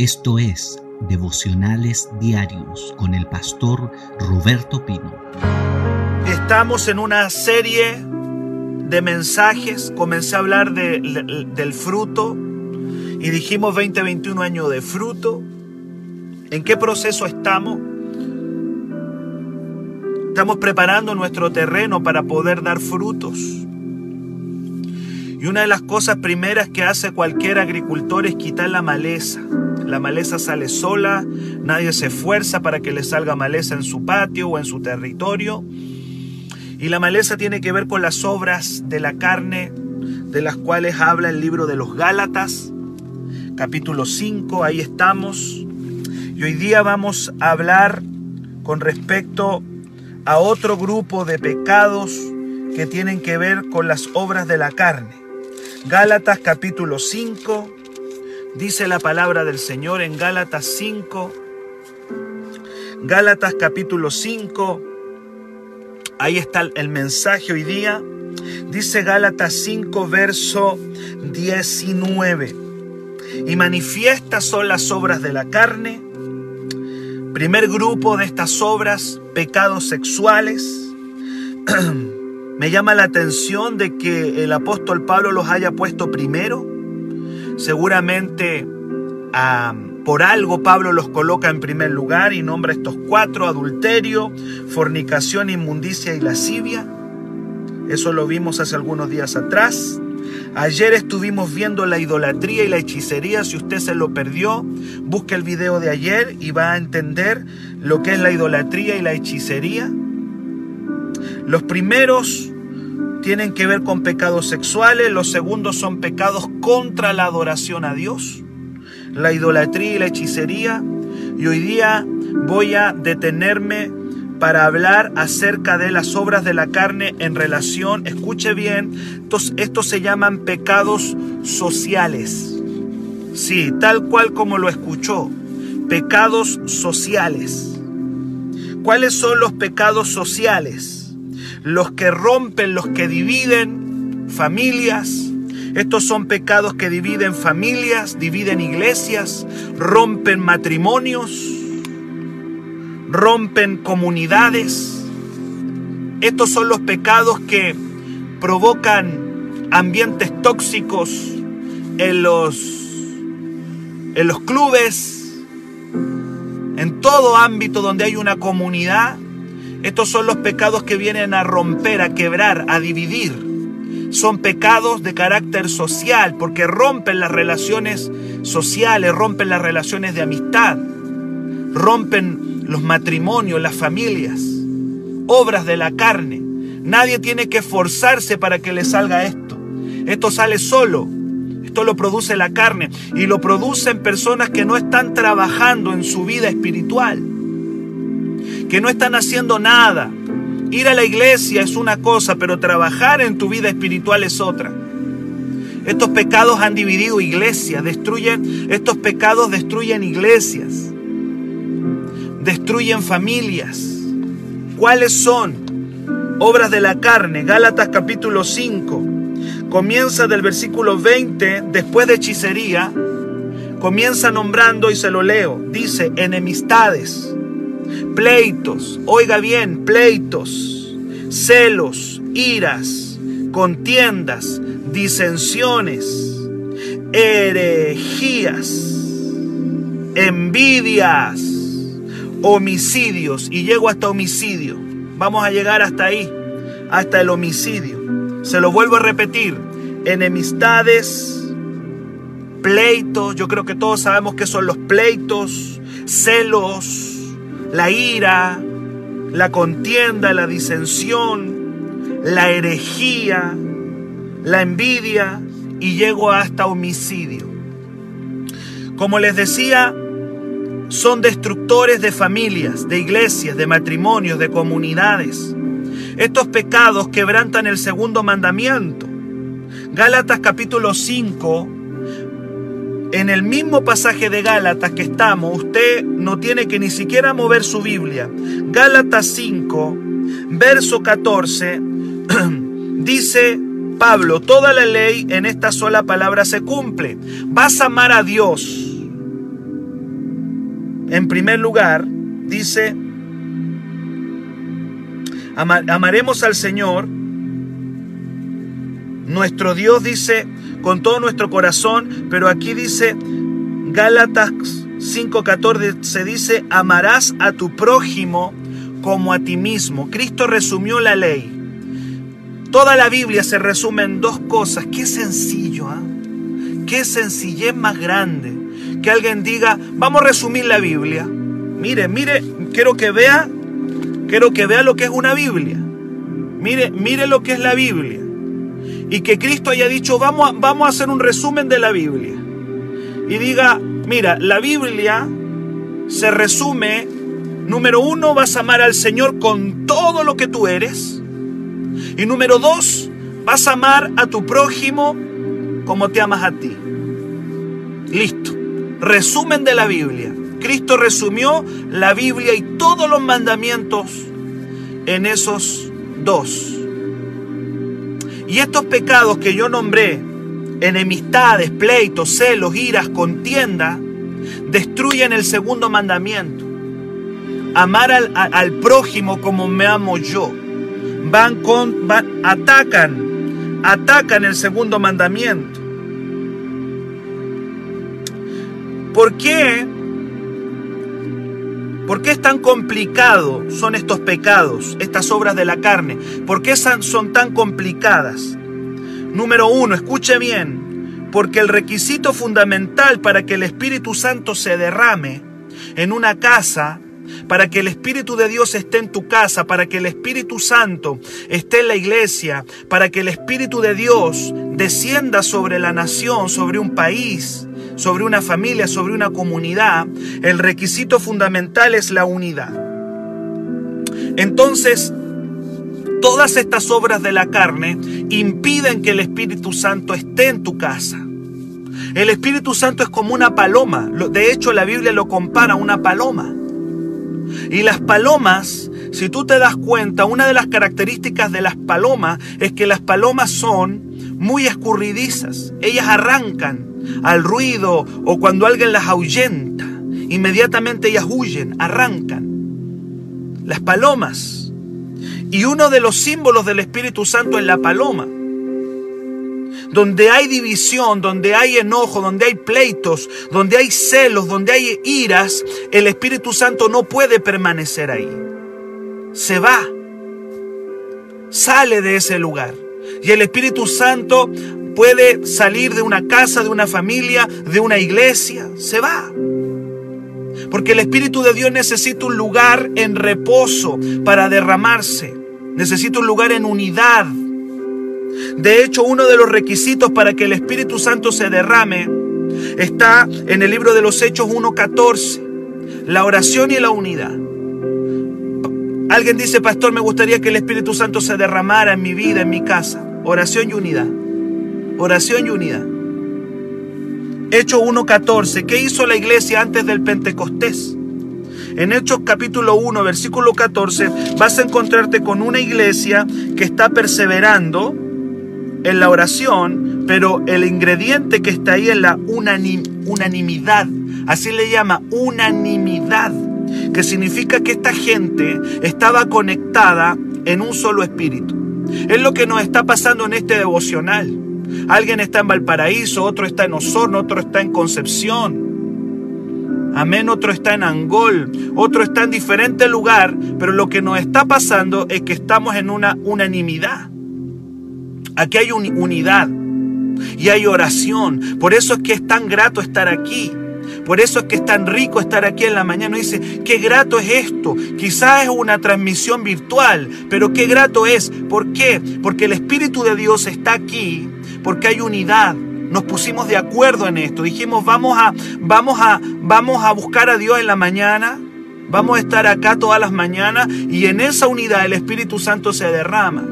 Esto es Devocionales Diarios con el pastor Roberto Pino. Estamos en una serie de mensajes. Comencé a hablar del fruto y dijimos 2021 año de fruto. ¿En qué proceso estamos? Estamos preparando nuestro terreno para poder dar frutos. Y una de las cosas primeras que hace cualquier agricultor es quitar la maleza. La maleza sale sola, nadie se esfuerza para que le salga maleza en su patio o en su territorio. Y la maleza tiene que ver con las obras de la carne, de las cuales habla el libro de los Gálatas, capítulo 5, ahí estamos. Y hoy día vamos a hablar con respecto a otro grupo de pecados que tienen que ver con las obras de la carne. Gálatas capítulo 5, Dice la palabra del Señor en Gálatas 5, Gálatas capítulo 5, ahí está el mensaje hoy día. Dice Gálatas 5, verso 19. Y manifiestas son las obras de la carne. Primer grupo de estas obras, pecados sexuales. Me llama la atención de que el apóstol Pablo los haya puesto primero Seguramente por algo Pablo los coloca en primer lugar y nombra estos cuatro, adulterio, fornicación, inmundicia y lascivia. Eso lo vimos hace algunos días atrás. Ayer estuvimos viendo la idolatría y la hechicería. Si usted se lo perdió, busque el video de ayer y va a entender lo que es la idolatría y la hechicería. Los primeros tienen que ver con pecados sexuales, los segundos son pecados contra la adoración a Dios, la idolatría y la hechicería. Y hoy día voy a detenerme para hablar acerca de las obras de la carne en relación, escuche bien, estos, estos se llaman pecados sociales. Sí, tal cual como lo escuchó, pecados sociales. ¿Cuáles son los pecados sociales? Los que rompen, los que dividen familias. Estos son pecados que dividen familias, dividen iglesias, rompen matrimonios, rompen comunidades. Estos son los pecados que provocan ambientes tóxicos en los, en los clubes, en todo ámbito donde hay una comunidad estos son los pecados que vienen a romper, a quebrar, a dividir. Son pecados de carácter social porque rompen las relaciones sociales, rompen las relaciones de amistad, rompen los matrimonios, las familias, obras de la carne. Nadie tiene que esforzarse para que le salga esto. Esto sale solo. Esto lo produce la carne y lo producen personas que no están trabajando en su vida espiritual que no están haciendo nada. Ir a la iglesia es una cosa, pero trabajar en tu vida espiritual es otra. Estos pecados han dividido iglesias, destruyen, estos pecados destruyen iglesias, destruyen familias. ¿Cuáles son? Obras de la carne, Gálatas capítulo 5, comienza del versículo 20, después de hechicería, comienza nombrando y se lo leo, dice enemistades pleitos, oiga bien, pleitos, celos, iras, contiendas, disensiones, herejías, envidias, homicidios, y llego hasta homicidio. Vamos a llegar hasta ahí, hasta el homicidio. Se lo vuelvo a repetir, enemistades, pleitos, yo creo que todos sabemos que son los pleitos, celos, la ira, la contienda, la disensión, la herejía, la envidia y llego hasta homicidio. Como les decía, son destructores de familias, de iglesias, de matrimonios, de comunidades. Estos pecados quebrantan el segundo mandamiento. Gálatas capítulo 5 en el mismo pasaje de Gálatas que estamos, usted no tiene que ni siquiera mover su Biblia. Gálatas 5, verso 14, dice Pablo, toda la ley en esta sola palabra se cumple. Vas a amar a Dios. en primer lugar, dice, amaremos al Señor, nuestro Dios dice, con todo nuestro corazón, pero aquí dice, Gálatas 5:14 se dice, amarás a tu prójimo como a ti mismo. Cristo resumió la ley. Toda la Biblia se resume en dos cosas. Qué sencillo, ¿ah? Qué sencillez más grande. Que alguien diga, vamos a resumir la Biblia. Mire, mire, quiero que vea, quiero que vea lo que es una Biblia. Mire, mire lo que es la Biblia. Y que Cristo haya dicho, vamos a, vamos a hacer un resumen de la Biblia. Y diga, mira, la Biblia se resume Número uno, vas a amar al Señor con todo lo que tú eres. Y número dos, vas a amar a tu prójimo como te amas a ti. Listo. Resumen de la Biblia. Cristo resumió la Biblia y todos los mandamientos en esos dos. Y estos pecados que yo nombré, enemistades, pleitos, celos, iras, contienda, destruyen el segundo mandamiento amar al, prójimo como me amo yo. Van con, atacan, atacan el segundo mandamiento. ¿Por qué? ¿Por qué es tan complicado son estos pecados, estas obras de la carne? ¿Por qué son tan complicadas? Número uno, escuche bien, porque el requisito fundamental para que el Espíritu Santo se derrame en una casa para que el Espíritu de Dios esté en tu casa, para que el Espíritu Santo esté en la iglesia, para que el Espíritu de Dios descienda sobre la nación, sobre un país, sobre una familia, sobre una comunidad, el requisito fundamental es la unidad. Entonces, todas estas obras de la carne impiden que el Espíritu Santo esté en tu casa. El Espíritu Santo es como una paloma. De hecho, la Biblia lo compara a una paloma. Y las palomas, si tú te das cuenta, una de las características de las palomas es que las palomas son muy escurridizas. Ellas arrancan al ruido o cuando alguien las ahuyenta. Inmediatamente ellas huyen, arrancan. Las palomas. Y uno de los símbolos del Espíritu Santo es la paloma donde hay división, donde hay enojo, donde hay pleitos, donde hay celos, donde hay iras, el Espíritu Santo no puede permanecer ahí. Se va, sale de ese lugar. Y el Espíritu Santo puede salir de una casa, de una familia, de una iglesia. Se va. Porque el Espíritu de Dios necesita un lugar en reposo para derramarse. Necesita un lugar en unidad de hecho, uno de los requisitos para que el Espíritu Santo se derrame está en el libro de los Hechos 1.14, la oración y la unidad. Alguien dice, pastor, me gustaría que el Espíritu Santo se derramara en mi vida, en mi casa. Oración y unidad. Oración y unidad. Hechos 1.14. ¿Qué hizo la iglesia antes del Pentecostés? En Hechos capítulo 1, versículo 14, vas a encontrarte con una iglesia que está perseverando en la oración, pero el ingrediente que está ahí es la unanimidad. Así le llama unanimidad, que significa que esta gente estaba conectada en un solo espíritu. Es lo que nos está pasando en este devocional. Alguien está en Valparaíso, otro está en Osorno, otro está en Concepción. Amén, otro está en Angol, otro está en diferente lugar, pero lo que nos está pasando es que estamos en una unanimidad. Aquí hay unidad y hay oración. Por eso es que es tan grato estar aquí. Por eso es que es tan rico estar aquí en la mañana. dice, qué grato es esto. Quizás es una transmisión virtual, pero qué grato es. ¿Por qué? Porque el Espíritu de Dios está aquí, porque hay unidad. Nos pusimos de acuerdo en esto. Dijimos, vamos a, vamos a, vamos a buscar a Dios en la mañana. Vamos a estar acá todas las mañanas y en esa unidad el Espíritu Santo se derrama.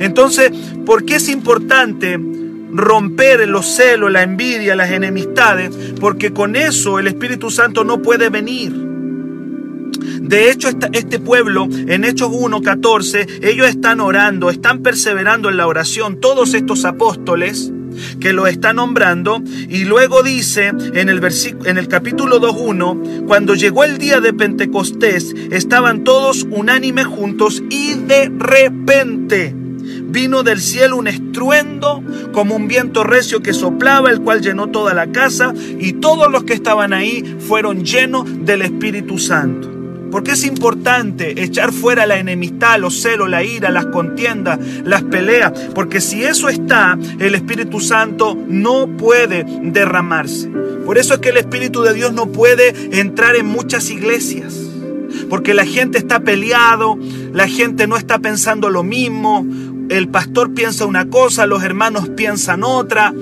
Entonces, ¿por qué es importante romper los celos, la envidia, las enemistades? Porque con eso el Espíritu Santo no puede venir. De hecho, este pueblo en Hechos 1.14, ellos están orando, están perseverando en la oración, todos estos apóstoles, que lo está nombrando y luego dice en el, en el capítulo 2.1, cuando llegó el día de Pentecostés, estaban todos unánimes juntos y de repente vino del cielo un estruendo como un viento recio que soplaba, el cual llenó toda la casa y todos los que estaban ahí fueron llenos del Espíritu Santo. Porque es importante echar fuera la enemistad, los celos, la ira, las contiendas, las peleas. Porque si eso está, el Espíritu Santo no puede derramarse. Por eso es que el Espíritu de Dios no puede entrar en muchas iglesias. Porque la gente está peleado, la gente no está pensando lo mismo, el pastor piensa una cosa, los hermanos piensan otra,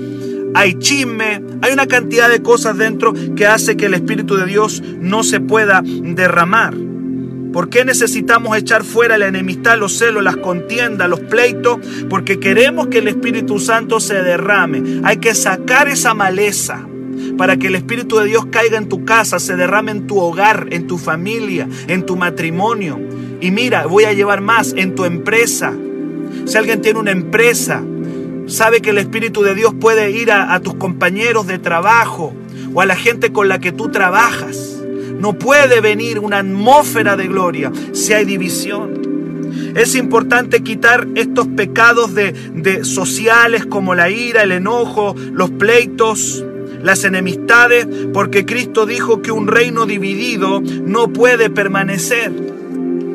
hay chisme, hay una cantidad de cosas dentro que hace que el Espíritu de Dios no se pueda derramar. ¿Por qué necesitamos echar fuera la enemistad, los celos, las contiendas, los pleitos? Porque queremos que el Espíritu Santo se derrame. Hay que sacar esa maleza para que el Espíritu de Dios caiga en tu casa, se derrame en tu hogar, en tu familia, en tu matrimonio. Y mira, voy a llevar más en tu empresa. Si alguien tiene una empresa, sabe que el Espíritu de Dios puede ir a, tus compañeros de trabajo o a la gente con la que tú trabajas. No puede venir una atmósfera de gloria si hay división. Es importante quitar estos pecados de, sociales como la ira, el enojo, los pleitos, las enemistades, porque Cristo dijo que un reino dividido no puede permanecer.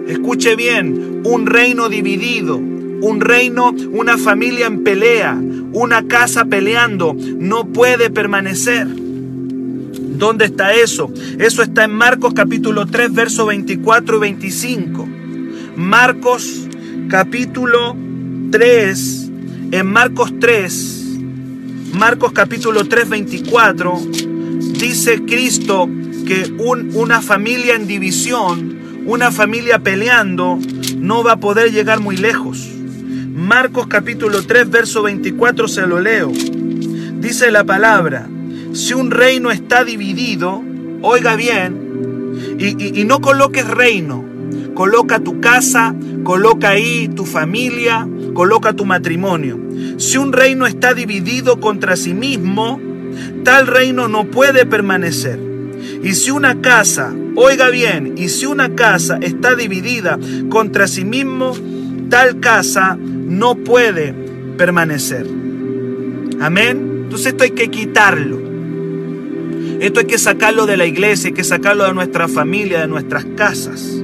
Escuche bien, un reino dividido un reino, una familia en pelea, una casa peleando, no puede permanecer. ¿Dónde está eso? Eso está en Marcos capítulo 3, versos 24 y 25. Marcos capítulo 3, en Marcos 3, Marcos capítulo 3, 24, dice Cristo que una familia en división, una familia peleando, no va a poder llegar muy lejos. Marcos capítulo 3, verso 24 se lo leo. Dice la palabra, si un reino está dividido, oiga bien, y, y no coloques reino, coloca tu casa, coloca ahí tu familia, coloca tu matrimonio. Si un reino está dividido contra sí mismo, tal reino no puede permanecer. Y si una casa, oiga bien, y si una casa está dividida contra sí mismo, tal casa no puede permanecer. Amén. Entonces esto hay que quitarlo. Esto hay que sacarlo de la iglesia, hay que sacarlo de nuestra familia, de nuestras casas.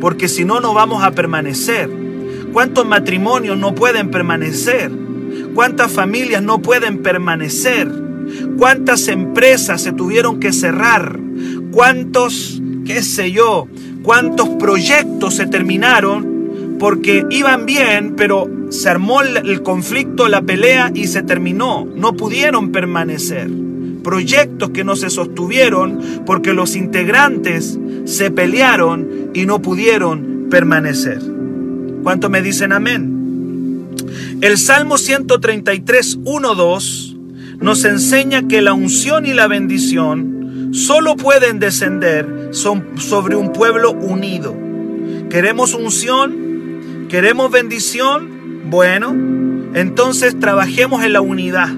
Porque si no, no vamos a permanecer. ¿Cuántos matrimonios no pueden permanecer? ¿Cuántas familias no pueden permanecer? ¿Cuántas empresas se tuvieron que cerrar? ¿Cuántos, qué sé yo, cuántos proyectos se terminaron porque iban bien, pero se armó el conflicto, la pelea y se terminó. No pudieron permanecer. Proyectos que no se sostuvieron porque los integrantes se pelearon y no pudieron permanecer. ¿Cuánto me dicen amén? El Salmo 133, 1, 2 nos enseña que la unción y la bendición solo pueden descender sobre un pueblo unido. ¿Queremos unción? ¿Queremos bendición? Bueno, entonces trabajemos en la unidad.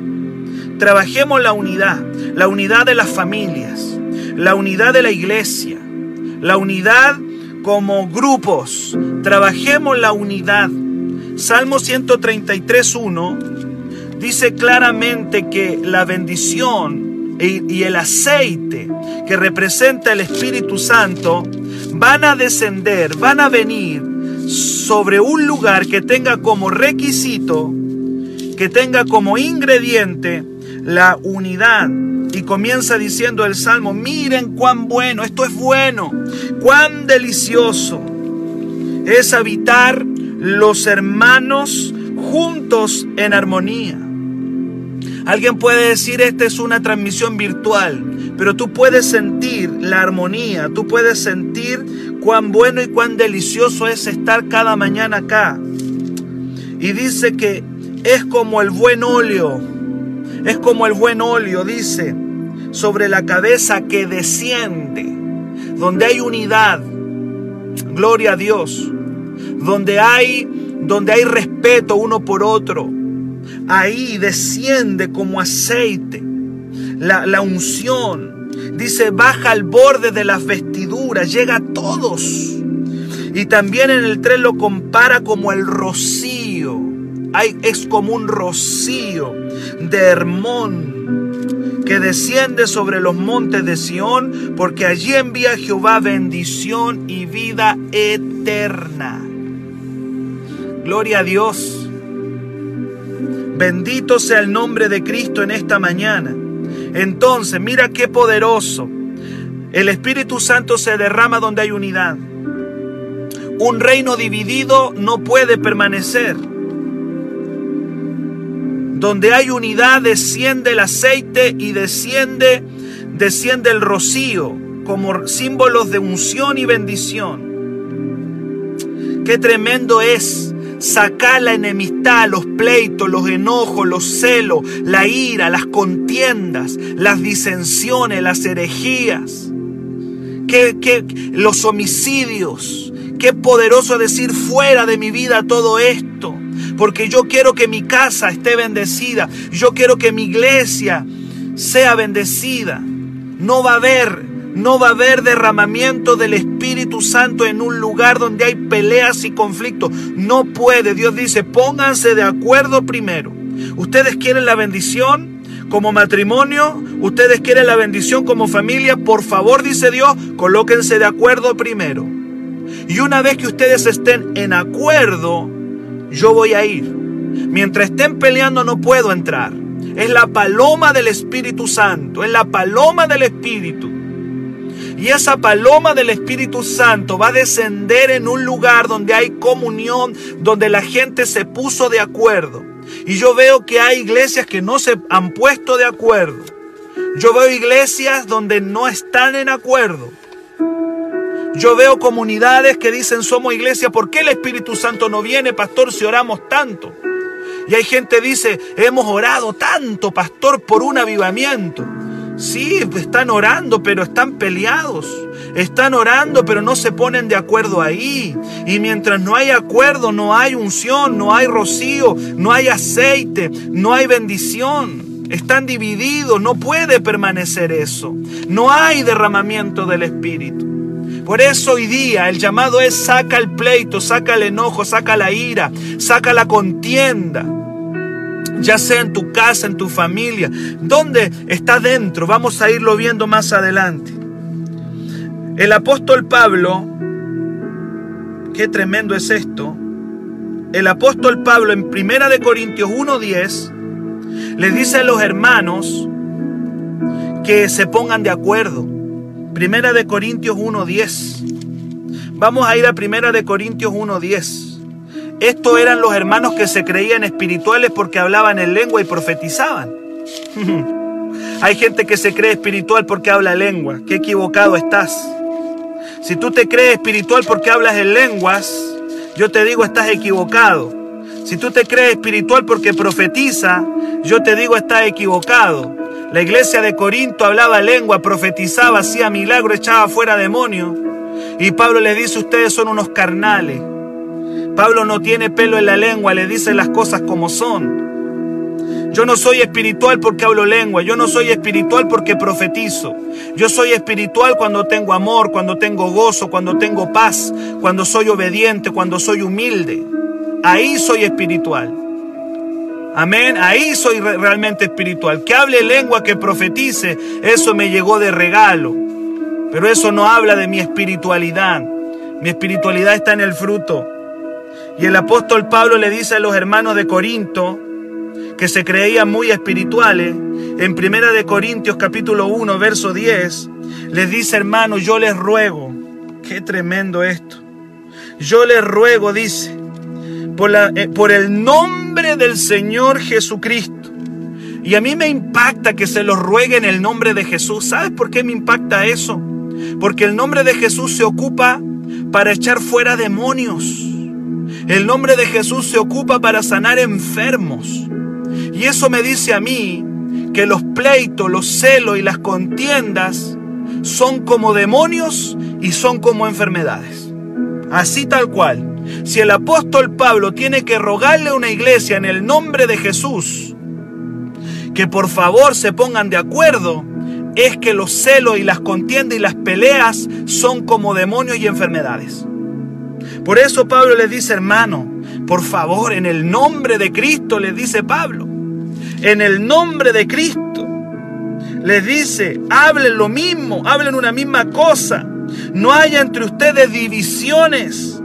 Trabajemos la unidad, la unidad de las familias, la unidad de la iglesia, la unidad como grupos. Trabajemos la unidad. Salmo 133.1 dice claramente que la bendición y el aceite que representa el Espíritu Santo van a descender, van a venir sobre un lugar que tenga como requisito, que tenga como ingrediente la unidad. Y comienza diciendo el Salmo, miren cuán bueno, esto es bueno, cuán delicioso es habitar los hermanos juntos en armonía. Alguien puede decir, esta es una transmisión virtual, pero tú puedes sentir la armonía, tú puedes sentir cuán bueno y cuán delicioso es estar cada mañana acá. Y dice que es como el buen óleo, es como el buen óleo, dice, sobre la cabeza que desciende, donde hay unidad, gloria a Dios, donde hay, donde hay respeto uno por otro, ahí desciende como aceite la, la unción. Dice, baja al borde de las vestiduras, llega a todos. Y también en el 3 lo compara como el rocío. Es como un rocío de Hermón que desciende sobre los montes de Sión, porque allí envía Jehová bendición y vida eterna. Gloria a Dios. Bendito sea el nombre de Cristo en esta mañana. Entonces, mira qué poderoso. El Espíritu Santo se derrama donde hay unidad. Un reino dividido no puede permanecer. Donde hay unidad desciende el aceite y desciende desciende el rocío como símbolos de unción y bendición. Qué tremendo es sacar la enemistad, los pleitos, los enojos, los celos, la ira, las contiendas, las disensiones, las herejías, que, los homicidios. Qué poderoso decir fuera de mi vida todo esto. Porque yo quiero que mi casa esté bendecida. Yo quiero que mi iglesia sea bendecida. No va a haber no va a haber derramamiento del Espíritu Santo en un lugar donde hay peleas y conflictos. No puede. Dios dice, pónganse de acuerdo primero. Ustedes quieren la bendición como matrimonio, ustedes quieren la bendición como familia. Por favor, dice Dios, colóquense de acuerdo primero. Y una vez que ustedes estén en acuerdo, yo voy a ir. Mientras estén peleando no puedo entrar. Es la paloma del Espíritu Santo, es la paloma del Espíritu. Y esa paloma del Espíritu Santo va a descender en un lugar donde hay comunión, donde la gente se puso de acuerdo. Y yo veo que hay iglesias que no se han puesto de acuerdo. Yo veo iglesias donde no están en acuerdo. Yo veo comunidades que dicen somos iglesia, ¿por qué el Espíritu Santo no viene, pastor, si oramos tanto? Y hay gente que dice, hemos orado tanto, pastor, por un avivamiento. Sí, están orando, pero están peleados. Están orando, pero no se ponen de acuerdo ahí. Y mientras no hay acuerdo, no hay unción, no hay rocío, no hay aceite, no hay bendición. Están divididos, no puede permanecer eso. No hay derramamiento del Espíritu. Por eso hoy día el llamado es saca el pleito, saca el enojo, saca la ira, saca la contienda ya sea en tu casa, en tu familia, ¿dónde está dentro? Vamos a irlo viendo más adelante. El apóstol Pablo, qué tremendo es esto, el apóstol Pablo en Primera de Corintios 1:10 les dice a los hermanos que se pongan de acuerdo. Primera de Corintios 1:10. Vamos a ir a Primera de Corintios 1:10. Estos eran los hermanos que se creían espirituales porque hablaban en lengua y profetizaban. Hay gente que se cree espiritual porque habla lengua. Qué equivocado estás. Si tú te crees espiritual porque hablas en lenguas, yo te digo estás equivocado. Si tú te crees espiritual porque profetiza, yo te digo estás equivocado. La iglesia de Corinto hablaba lengua, profetizaba, hacía milagro, echaba fuera demonios. Y Pablo le dice, ustedes son unos carnales. Pablo no tiene pelo en la lengua, le dice las cosas como son. Yo no soy espiritual porque hablo lengua, yo no soy espiritual porque profetizo. Yo soy espiritual cuando tengo amor, cuando tengo gozo, cuando tengo paz, cuando soy obediente, cuando soy humilde. Ahí soy espiritual. Amén, ahí soy realmente espiritual. Que hable lengua, que profetice, eso me llegó de regalo. Pero eso no habla de mi espiritualidad. Mi espiritualidad está en el fruto. Y el apóstol Pablo le dice a los hermanos de Corinto, que se creían muy espirituales, en Primera de Corintios capítulo 1, verso 10, les dice, hermano, yo les ruego, qué tremendo esto, yo les ruego, dice, por, la, eh, por el nombre del Señor Jesucristo. Y a mí me impacta que se los ruegue en el nombre de Jesús. ¿Sabes por qué me impacta eso? Porque el nombre de Jesús se ocupa para echar fuera demonios. El nombre de Jesús se ocupa para sanar enfermos. Y eso me dice a mí que los pleitos, los celos y las contiendas son como demonios y son como enfermedades. Así tal cual. Si el apóstol Pablo tiene que rogarle a una iglesia en el nombre de Jesús que por favor se pongan de acuerdo, es que los celos y las contiendas y las peleas son como demonios y enfermedades. Por eso Pablo les dice, hermano, por favor, en el nombre de Cristo, les dice Pablo, en el nombre de Cristo, les dice, hablen lo mismo, hablen una misma cosa, no haya entre ustedes divisiones,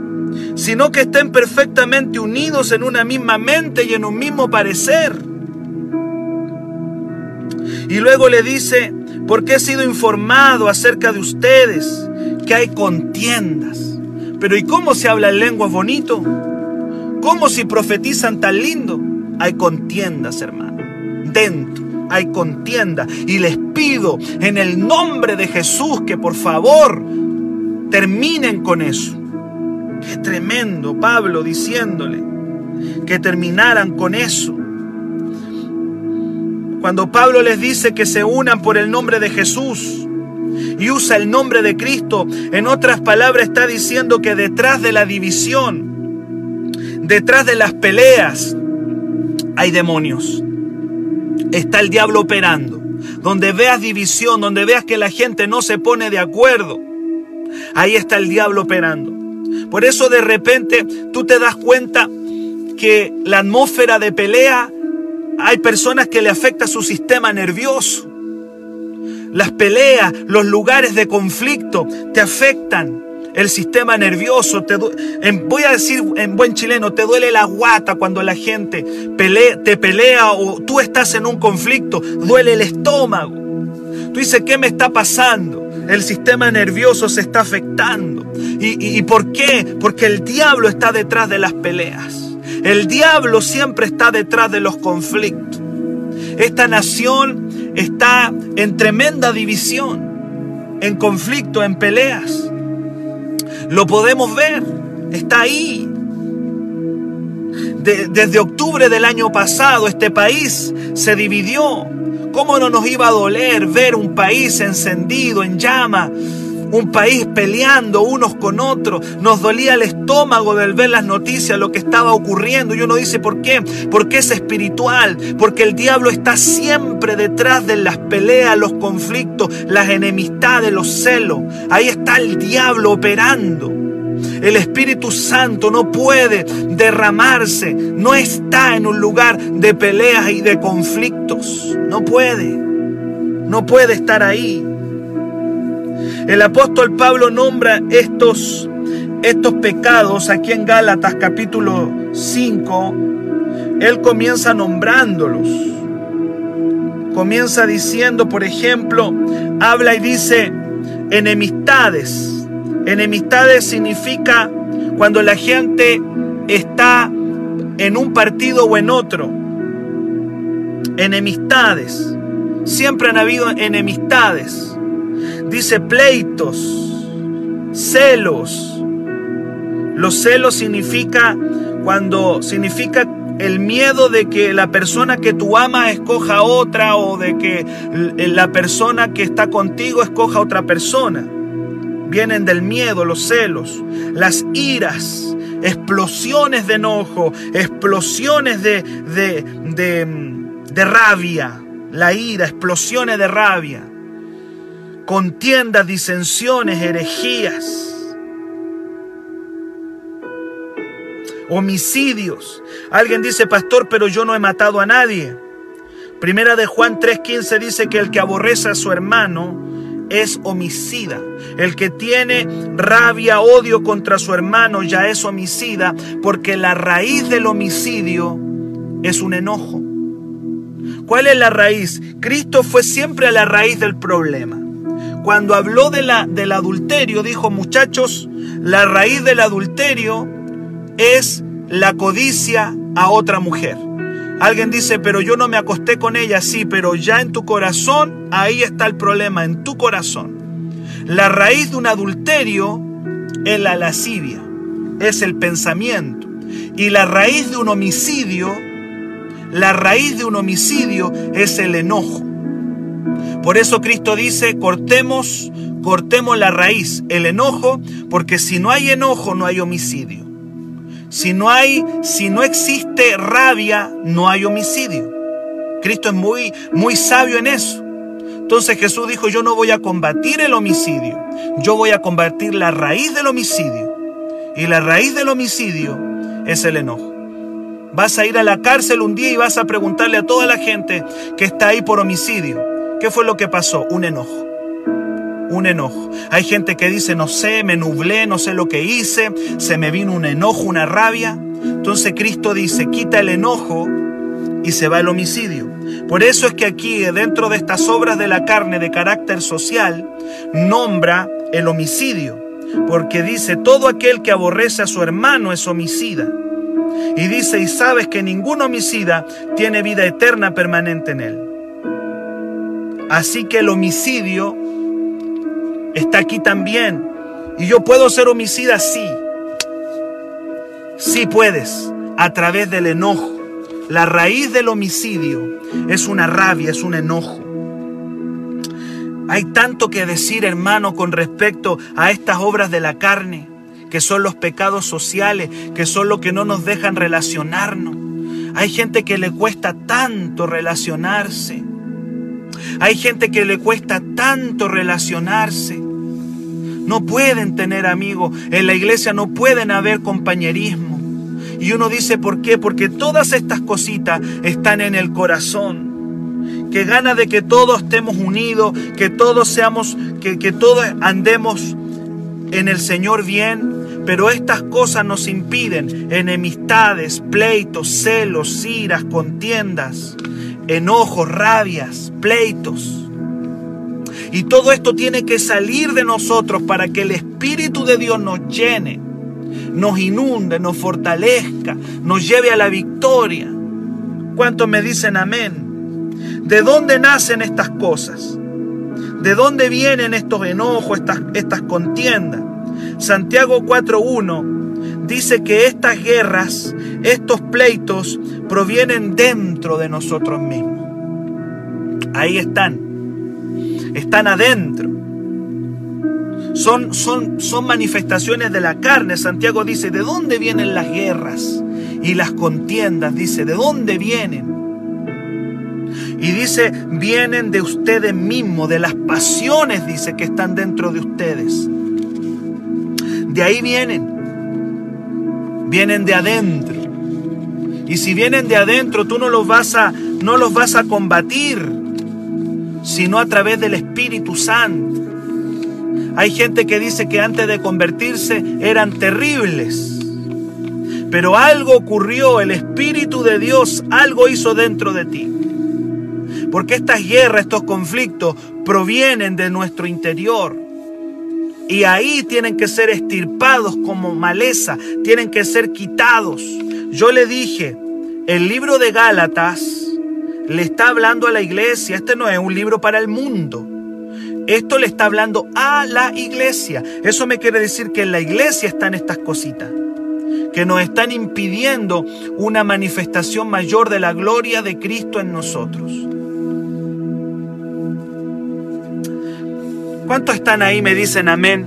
sino que estén perfectamente unidos en una misma mente y en un mismo parecer. Y luego le dice, porque he sido informado acerca de ustedes que hay contiendas. Pero ¿y cómo se habla en lenguas bonito? ¿Cómo si profetizan tan lindo? Hay contiendas, hermano. Dentro hay contienda. Y les pido en el nombre de Jesús que por favor terminen con eso. Qué tremendo Pablo diciéndole que terminaran con eso. Cuando Pablo les dice que se unan por el nombre de Jesús y usa el nombre de Cristo, en otras palabras está diciendo que detrás de la división, detrás de las peleas, hay demonios. Está el diablo operando. Donde veas división, donde veas que la gente no se pone de acuerdo, ahí está el diablo operando. Por eso de repente tú te das cuenta que la atmósfera de pelea hay personas que le afecta su sistema nervioso. Las peleas, los lugares de conflicto te afectan el sistema nervioso. Te voy a decir en buen chileno, te duele la guata cuando la gente te pelea o tú estás en un conflicto, duele el estómago. Tú dices, ¿qué me está pasando? El sistema nervioso se está afectando. ¿Y, y por qué? Porque el diablo está detrás de las peleas. El diablo siempre está detrás de los conflictos. Esta nación está en tremenda división, en conflicto, en peleas. Lo podemos ver, está ahí. desde octubre del año pasado este país se dividió. ¿Cómo no nos iba a doler ver un país encendido, en llama, un país peleando unos con otros. Nos dolía el estómago del ver las noticias, lo que estaba ocurriendo. Y uno dice, ¿por qué? Porque es espiritual, porque el diablo está siempre detrás de las peleas, los conflictos, las enemistades, los celos. Ahí está el diablo operando. El Espíritu Santo no puede derramarse, no está en un lugar de peleas y de conflictos. No puede, no puede estar ahí. El apóstol Pablo nombra estos, estos pecados aquí en Gálatas capítulo 5. Él comienza nombrándolos. Comienza diciendo, por ejemplo, habla y dice enemistades. Enemistades significa cuando la gente está en un partido o en otro. Enemistades. Siempre han habido enemistades. Dice pleitos, celos. Los celos significa cuando significa el miedo de que la persona que tú amas escoja otra o de que la persona que está contigo escoja otra persona. Vienen del miedo, los celos, las iras, explosiones de enojo, explosiones de, de, de, de rabia, la ira, explosiones de rabia contiendas, disensiones, herejías, homicidios. Alguien dice, pastor, pero yo no he matado a nadie. Primera de Juan 3:15 dice que el que aborrece a su hermano es homicida. El que tiene rabia, odio contra su hermano ya es homicida porque la raíz del homicidio es un enojo. ¿Cuál es la raíz? Cristo fue siempre a la raíz del problema. Cuando habló de la, del adulterio, dijo, muchachos, la raíz del adulterio es la codicia a otra mujer. Alguien dice, pero yo no me acosté con ella, sí, pero ya en tu corazón, ahí está el problema, en tu corazón. La raíz de un adulterio es la lascivia, es el pensamiento. Y la raíz de un homicidio, la raíz de un homicidio es el enojo. Por eso Cristo dice, cortemos, cortemos la raíz, el enojo, porque si no hay enojo no hay homicidio. Si no hay, si no existe rabia, no hay homicidio. Cristo es muy, muy sabio en eso. Entonces Jesús dijo, yo no voy a combatir el homicidio, yo voy a combatir la raíz del homicidio. Y la raíz del homicidio es el enojo. Vas a ir a la cárcel un día y vas a preguntarle a toda la gente que está ahí por homicidio, ¿qué fue lo que pasó? Un enojo. Un enojo. Hay gente que dice, no sé, me nublé, no sé lo que hice, se me vino un enojo, una rabia. Entonces Cristo dice, quita el enojo y se va el homicidio. Por eso es que aquí, dentro de estas obras de la carne de carácter social, nombra el homicidio, porque dice, todo aquel que aborrece a su hermano es homicida. Y dice, y sabes que ningún homicida tiene vida eterna permanente en él. Así que el homicidio está aquí también. Y yo puedo ser homicida, sí. Sí puedes, a través del enojo. La raíz del homicidio es una rabia, es un enojo. Hay tanto que decir, hermano, con respecto a estas obras de la carne que son los pecados sociales, que son los que no nos dejan relacionarnos. Hay gente que le cuesta tanto relacionarse. Hay gente que le cuesta tanto relacionarse. No pueden tener amigos. En la iglesia no pueden haber compañerismo. Y uno dice, ¿por qué? Porque todas estas cositas están en el corazón. Que gana de que todos estemos unidos, que todos seamos, que, que todos andemos en el Señor bien, pero estas cosas nos impiden enemistades, pleitos, celos, iras, contiendas, enojos, rabias, pleitos. Y todo esto tiene que salir de nosotros para que el Espíritu de Dios nos llene, nos inunde, nos fortalezca, nos lleve a la victoria. ¿Cuántos me dicen amén? ¿De dónde nacen estas cosas? ¿De dónde vienen estos enojos, estas, estas contiendas? Santiago 4.1 dice que estas guerras, estos pleitos, provienen dentro de nosotros mismos. Ahí están. Están adentro. Son, son, son manifestaciones de la carne. Santiago dice, ¿de dónde vienen las guerras y las contiendas? Dice, ¿de dónde vienen? Y dice, vienen de ustedes mismos, de las pasiones, dice, que están dentro de ustedes. De ahí vienen. Vienen de adentro. Y si vienen de adentro, tú no los vas a, no los vas a combatir, sino a través del Espíritu Santo. Hay gente que dice que antes de convertirse eran terribles. Pero algo ocurrió, el Espíritu de Dios algo hizo dentro de ti. Porque estas guerras, estos conflictos provienen de nuestro interior. Y ahí tienen que ser estirpados como maleza, tienen que ser quitados. Yo le dije, el libro de Gálatas le está hablando a la iglesia, este no es un libro para el mundo. Esto le está hablando a la iglesia. Eso me quiere decir que en la iglesia están estas cositas, que nos están impidiendo una manifestación mayor de la gloria de Cristo en nosotros. ¿Cuántos están ahí? Me dicen amén.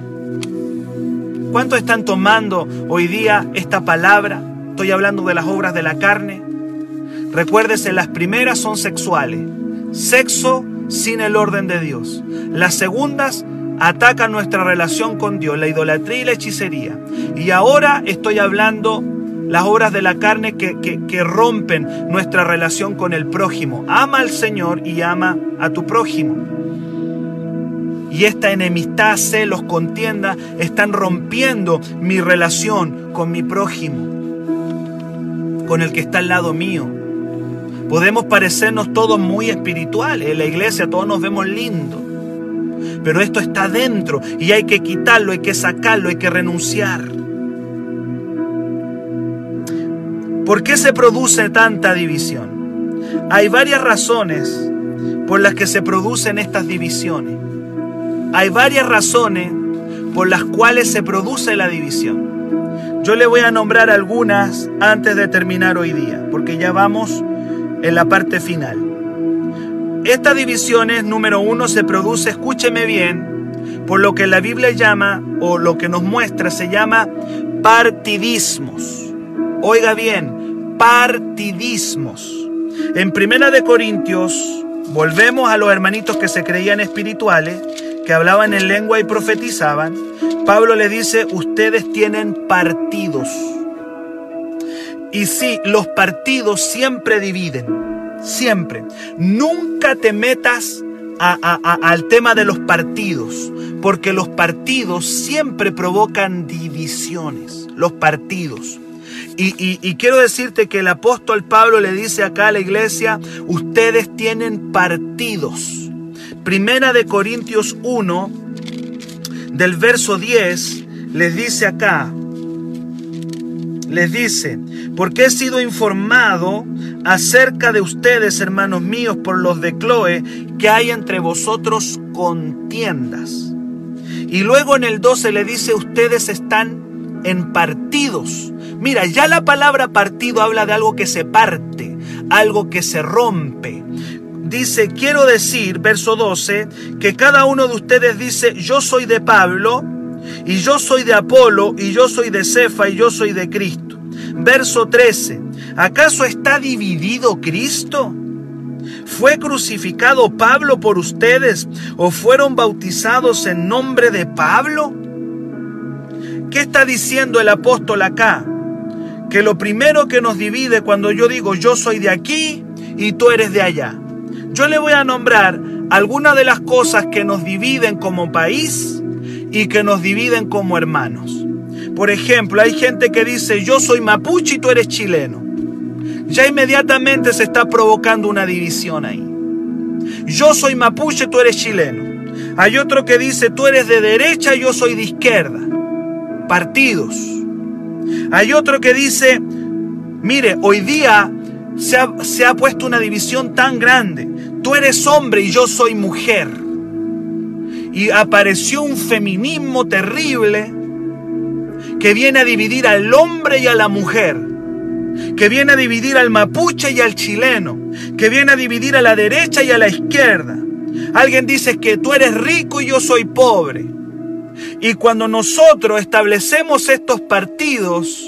¿Cuántos están tomando hoy día esta palabra? Estoy hablando de las obras de la carne. Recuérdese, las primeras son sexuales. Sexo sin el orden de Dios. Las segundas atacan nuestra relación con Dios, la idolatría y la hechicería. Y ahora estoy hablando las obras de la carne que, que, rompen nuestra relación con el prójimo. Ama al Señor y ama a tu prójimo. Y esta enemistad, celos, contienda están rompiendo mi relación con mi prójimo, con el que está al lado mío. Podemos parecernos todos muy espirituales, en la iglesia todos nos vemos lindos, pero esto está dentro y hay que quitarlo, hay que sacarlo, hay que renunciar. ¿Por qué se produce tanta división? Hay varias razones por las que se producen estas divisiones. Hay varias razones por las cuales se produce la división. Yo le voy a nombrar algunas antes de terminar hoy día, porque ya vamos en la parte final. Esta división es, número uno, se produce, escúcheme bien, por lo que la Biblia llama, o lo que nos muestra, se llama partidismos. Oiga bien, partidismos. En Primera de Corintios, volvemos a los hermanitos que se creían espirituales, que hablaban en lengua y profetizaban. Pablo le dice, ustedes tienen partidos. Y sí, los partidos siempre dividen, siempre. Nunca te metas al tema de los partidos, porque los partidos siempre provocan divisiones, los partidos. Y, quiero decirte que el apóstol Pablo le dice acá a la iglesia, ustedes tienen partidos. Primera de Corintios 1, del verso 10, les dice acá, les dice, porque he sido informado acerca de ustedes, hermanos míos, por los de Chloe, que hay entre vosotros contiendas. Y luego en el 12 le dice, ustedes están en partidos. Mira, ya la palabra partido habla de algo que se parte, algo que se rompe. Dice, quiero decir, verso 12, que cada uno de ustedes dice, yo soy de Pablo, y yo soy de Apolo, y yo soy de Cefa, y yo soy de Cristo. Verso 13, ¿acaso está dividido Cristo? ¿Fue crucificado Pablo por ustedes o fueron bautizados en nombre de Pablo? ¿Qué está diciendo el apóstol acá? Que lo primero que nos divide cuando yo digo yo soy de aquí y tú eres de allá. Yo le voy a nombrar algunas de las cosas que nos dividen como país y que nos dividen como hermanos. Por ejemplo, hay gente que dice yo soy mapuche y tú eres chileno ya inmediatamente se está provocando una división ahí. Yo soy mapuche, tú eres chileno. Hay otro que dice, tú eres de derecha, yo soy de izquierda. Partidos. Hay otro que dice, mire, hoy día se ha, se ha puesto una división tan grande. Tú eres hombre y yo soy mujer. Y apareció un feminismo terrible que viene a dividir al hombre y a la mujer que viene a dividir al mapuche y al chileno, que viene a dividir a la derecha y a la izquierda. Alguien dice que tú eres rico y yo soy pobre. Y cuando nosotros establecemos estos partidos,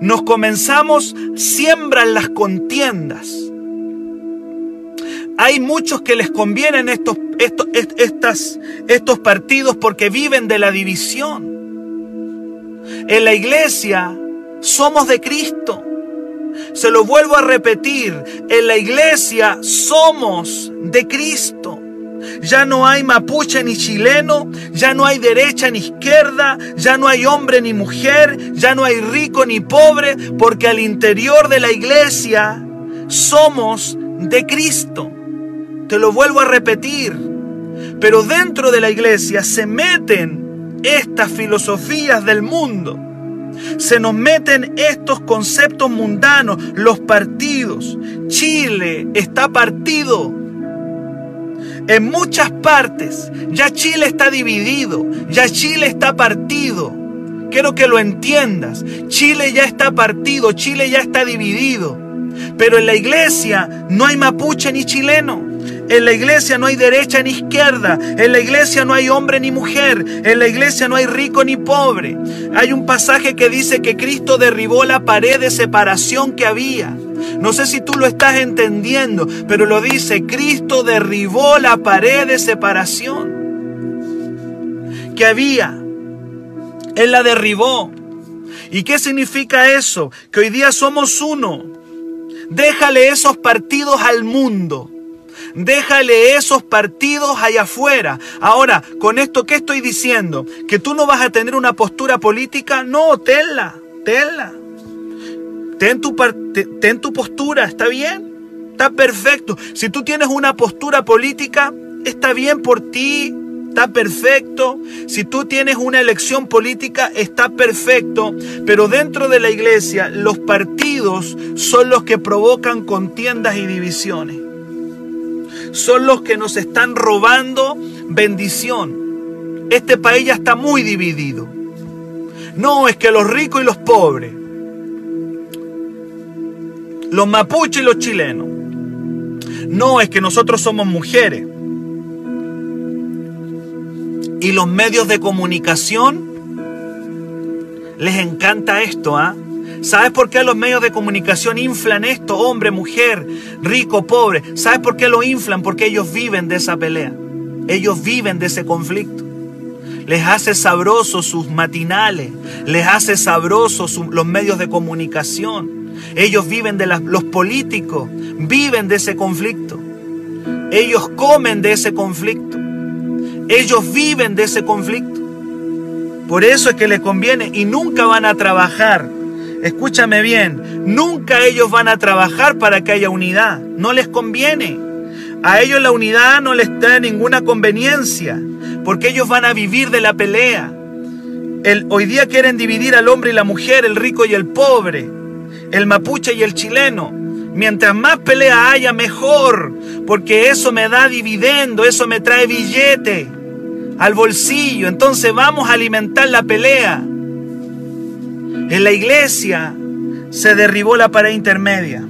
nos comenzamos, siembran las contiendas. Hay muchos que les convienen estos, estos, estas, estos partidos porque viven de la división. En la iglesia somos de Cristo. Se lo vuelvo a repetir, en la iglesia somos de Cristo. Ya no hay mapuche ni chileno, ya no hay derecha ni izquierda, ya no hay hombre ni mujer, ya no hay rico ni pobre, porque al interior de la iglesia somos de Cristo. Te lo vuelvo a repetir. Pero dentro de la iglesia se meten estas filosofías del mundo se nos meten estos conceptos mundanos, los partidos. Chile está partido. En muchas partes, ya Chile está dividido, ya Chile está partido. Quiero que lo entiendas. Chile ya está partido, Chile ya está dividido. Pero en la iglesia no hay mapuche ni chileno. En la iglesia no hay derecha ni izquierda. En la iglesia no hay hombre ni mujer. En la iglesia no hay rico ni pobre. Hay un pasaje que dice que Cristo derribó la pared de separación que había. No sé si tú lo estás entendiendo, pero lo dice, Cristo derribó la pared de separación que había. Él la derribó. ¿Y qué significa eso? Que hoy día somos uno. Déjale esos partidos al mundo. Déjale esos partidos allá afuera. Ahora, con esto, ¿qué estoy diciendo? ¿Que tú no vas a tener una postura política? No, tenla, tenla. Ten tu, ten tu postura, ¿está bien? Está perfecto. Si tú tienes una postura política, está bien por ti, está perfecto. Si tú tienes una elección política, está perfecto. Pero dentro de la iglesia, los partidos son los que provocan contiendas y divisiones son los que nos están robando bendición. Este país ya está muy dividido. No es que los ricos y los pobres, los mapuches y los chilenos. No es que nosotros somos mujeres. Y los medios de comunicación les encanta esto, ¿ah? ¿Sabes por qué los medios de comunicación inflan esto? Hombre, mujer, rico, pobre. ¿Sabes por qué lo inflan? Porque ellos viven de esa pelea. Ellos viven de ese conflicto. Les hace sabroso sus matinales. Les hace sabroso los medios de comunicación. Ellos viven de los políticos. Viven de ese conflicto. Ellos comen de ese conflicto. Ellos viven de ese conflicto. Por eso es que les conviene y nunca van a trabajar escúchame bien, nunca ellos van a trabajar para que haya unidad. No les conviene. A ellos la unidad no les trae ninguna conveniencia, porque ellos van a vivir de la pelea. El, hoy día quieren dividir al hombre y la mujer, el rico y el pobre, el mapuche y el chileno. Mientras más pelea haya, mejor, porque eso me da dividendo, eso me trae billete al bolsillo. Entonces vamos a alimentar la pelea. En la iglesia se derribó la pared intermedia.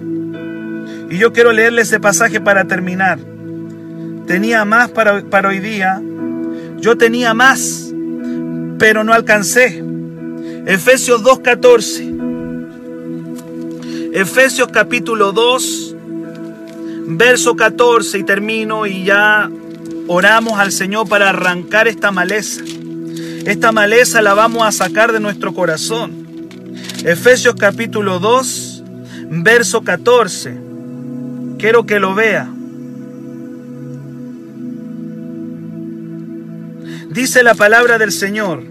Y yo quiero leerle ese pasaje para terminar. Tenía más para, para hoy día. Yo tenía más, pero no alcancé. Efesios 2.14. Efesios capítulo 2, verso 14 y termino y ya oramos al Señor para arrancar esta maleza. Esta maleza la vamos a sacar de nuestro corazón. Efesios capítulo 2, verso 14. Quiero que lo vea. Dice la palabra del Señor.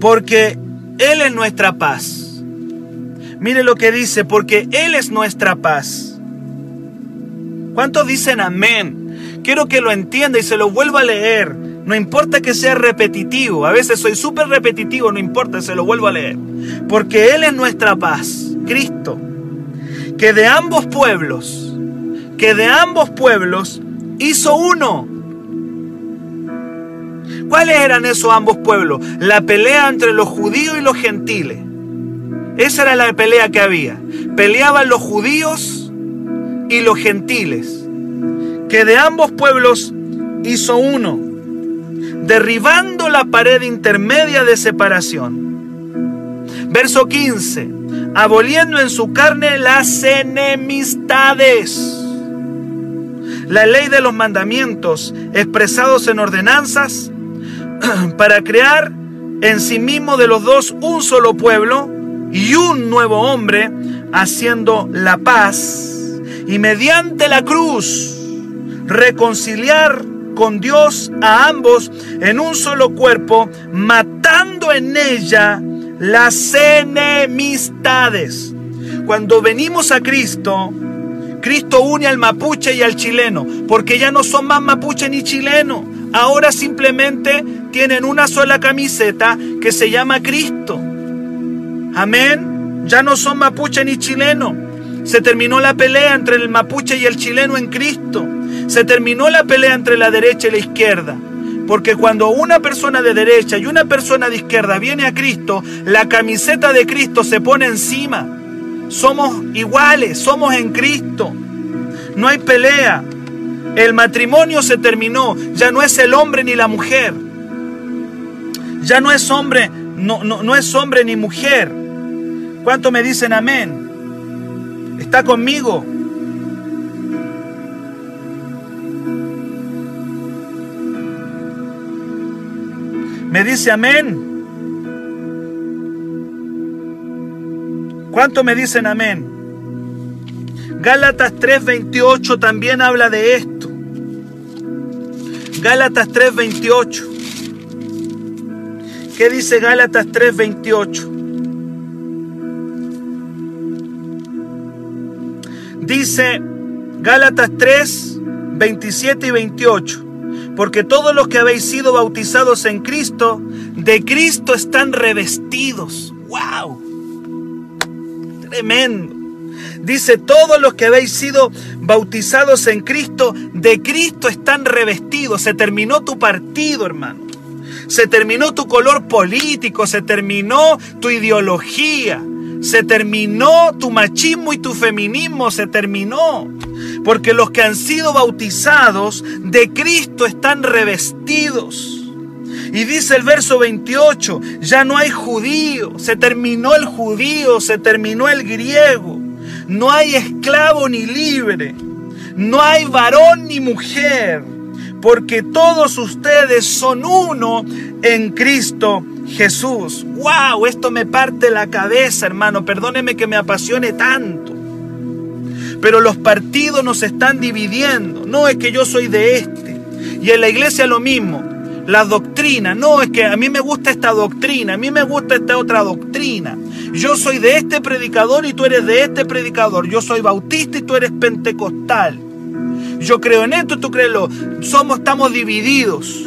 Porque Él es nuestra paz. Mire lo que dice, porque Él es nuestra paz. ¿Cuántos dicen amén? Quiero que lo entienda y se lo vuelva a leer. No importa que sea repetitivo, a veces soy súper repetitivo, no importa, se lo vuelvo a leer. Porque Él es nuestra paz, Cristo, que de ambos pueblos, que de ambos pueblos hizo uno. ¿Cuáles eran esos ambos pueblos? La pelea entre los judíos y los gentiles. Esa era la pelea que había. Peleaban los judíos y los gentiles. Que de ambos pueblos hizo uno derribando la pared intermedia de separación. Verso 15, aboliendo en su carne las enemistades. La ley de los mandamientos expresados en ordenanzas para crear en sí mismo de los dos un solo pueblo y un nuevo hombre, haciendo la paz y mediante la cruz reconciliar con Dios a ambos en un solo cuerpo, matando en ella las enemistades. Cuando venimos a Cristo, Cristo une al mapuche y al chileno, porque ya no son más mapuche ni chileno. Ahora simplemente tienen una sola camiseta que se llama Cristo. Amén. Ya no son mapuche ni chileno. Se terminó la pelea entre el mapuche y el chileno en Cristo. Se terminó la pelea entre la derecha y la izquierda. Porque cuando una persona de derecha y una persona de izquierda viene a Cristo, la camiseta de Cristo se pone encima. Somos iguales, somos en Cristo. No hay pelea. El matrimonio se terminó. Ya no es el hombre ni la mujer. Ya no es hombre, no, no, no es hombre ni mujer. ¿Cuánto me dicen amén? ¿Está conmigo? ¿Me dice amén? ¿Cuánto me dicen amén? Gálatas 3:28 también habla de esto. Gálatas 3:28. ¿Qué dice Gálatas 3:28? Dice Gálatas 3, 27 y 28 porque todos los que habéis sido bautizados en Cristo, de Cristo están revestidos. ¡Wow! Tremendo. Dice, todos los que habéis sido bautizados en Cristo, de Cristo están revestidos. Se terminó tu partido, hermano. Se terminó tu color político, se terminó tu ideología, se terminó tu machismo y tu feminismo, se terminó. Porque los que han sido bautizados de Cristo están revestidos. Y dice el verso 28, ya no hay judío, se terminó el judío, se terminó el griego, no hay esclavo ni libre, no hay varón ni mujer, porque todos ustedes son uno en Cristo Jesús. ¡Wow! Esto me parte la cabeza, hermano. Perdóneme que me apasione tanto. Pero los partidos nos están dividiendo. No es que yo soy de este. Y en la iglesia lo mismo. La doctrina. No es que a mí me gusta esta doctrina. A mí me gusta esta otra doctrina. Yo soy de este predicador y tú eres de este predicador. Yo soy bautista y tú eres pentecostal. Yo creo en esto, tú crees lo. Somos, estamos divididos.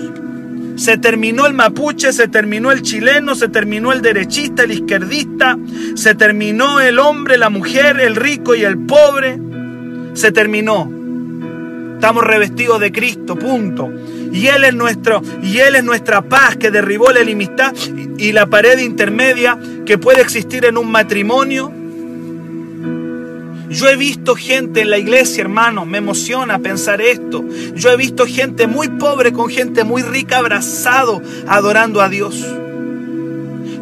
Se terminó el mapuche, se terminó el chileno, se terminó el derechista, el izquierdista, se terminó el hombre, la mujer, el rico y el pobre. Se terminó. Estamos revestidos de Cristo, punto. Y Él es nuestro, y Él es nuestra paz que derribó la enemistad y la pared intermedia que puede existir en un matrimonio, yo he visto gente en la iglesia, hermano, me emociona pensar esto. Yo he visto gente muy pobre con gente muy rica abrazado adorando a Dios.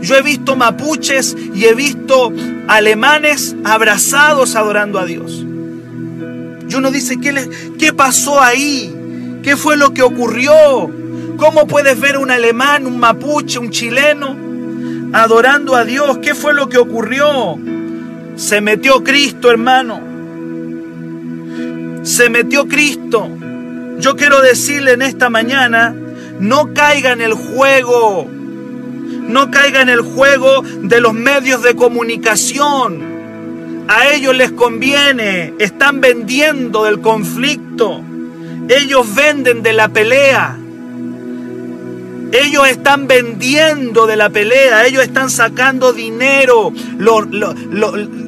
Yo he visto mapuches y he visto alemanes abrazados adorando a Dios. Y uno dice, ¿qué, ¿qué pasó ahí? ¿Qué fue lo que ocurrió? ¿Cómo puedes ver un alemán, un mapuche, un chileno adorando a Dios? ¿Qué fue lo que ocurrió? Se metió Cristo, hermano. Se metió Cristo. Yo quiero decirle en esta mañana, no caiga en el juego. No caiga en el juego de los medios de comunicación. A ellos les conviene. Están vendiendo del conflicto. Ellos venden de la pelea. Ellos están vendiendo de la pelea, ellos están sacando dinero,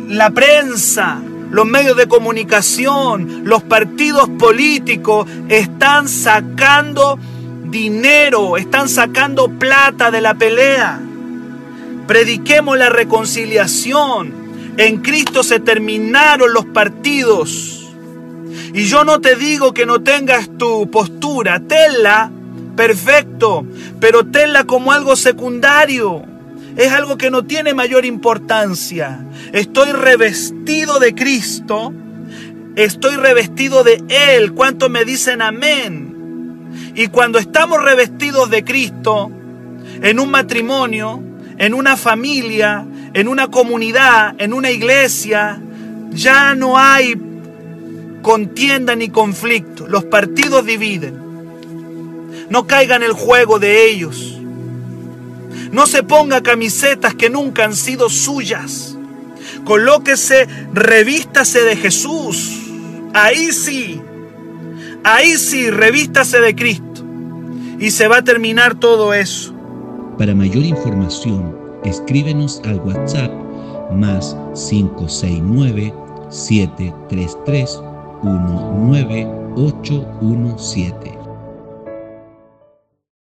la prensa, los medios de comunicación, los partidos políticos están sacando dinero, están sacando plata de la pelea. Prediquemos la reconciliación. En Cristo se terminaron los partidos. Y yo no te digo que no tengas tu postura, tenla, perfecto, pero tenla como algo secundario. Es algo que no tiene mayor importancia. Estoy revestido de Cristo. Estoy revestido de Él. ¿Cuántos me dicen amén? Y cuando estamos revestidos de Cristo, en un matrimonio, en una familia, en una comunidad, en una iglesia, ya no hay contienda ni conflicto. Los partidos dividen. No caiga en el juego de ellos. No se ponga camisetas que nunca han sido suyas. Colóquese, revístase de Jesús. Ahí sí, ahí sí, revístase de Cristo. Y se va a terminar todo eso. Para mayor información, escríbenos al WhatsApp más 569 733 19817.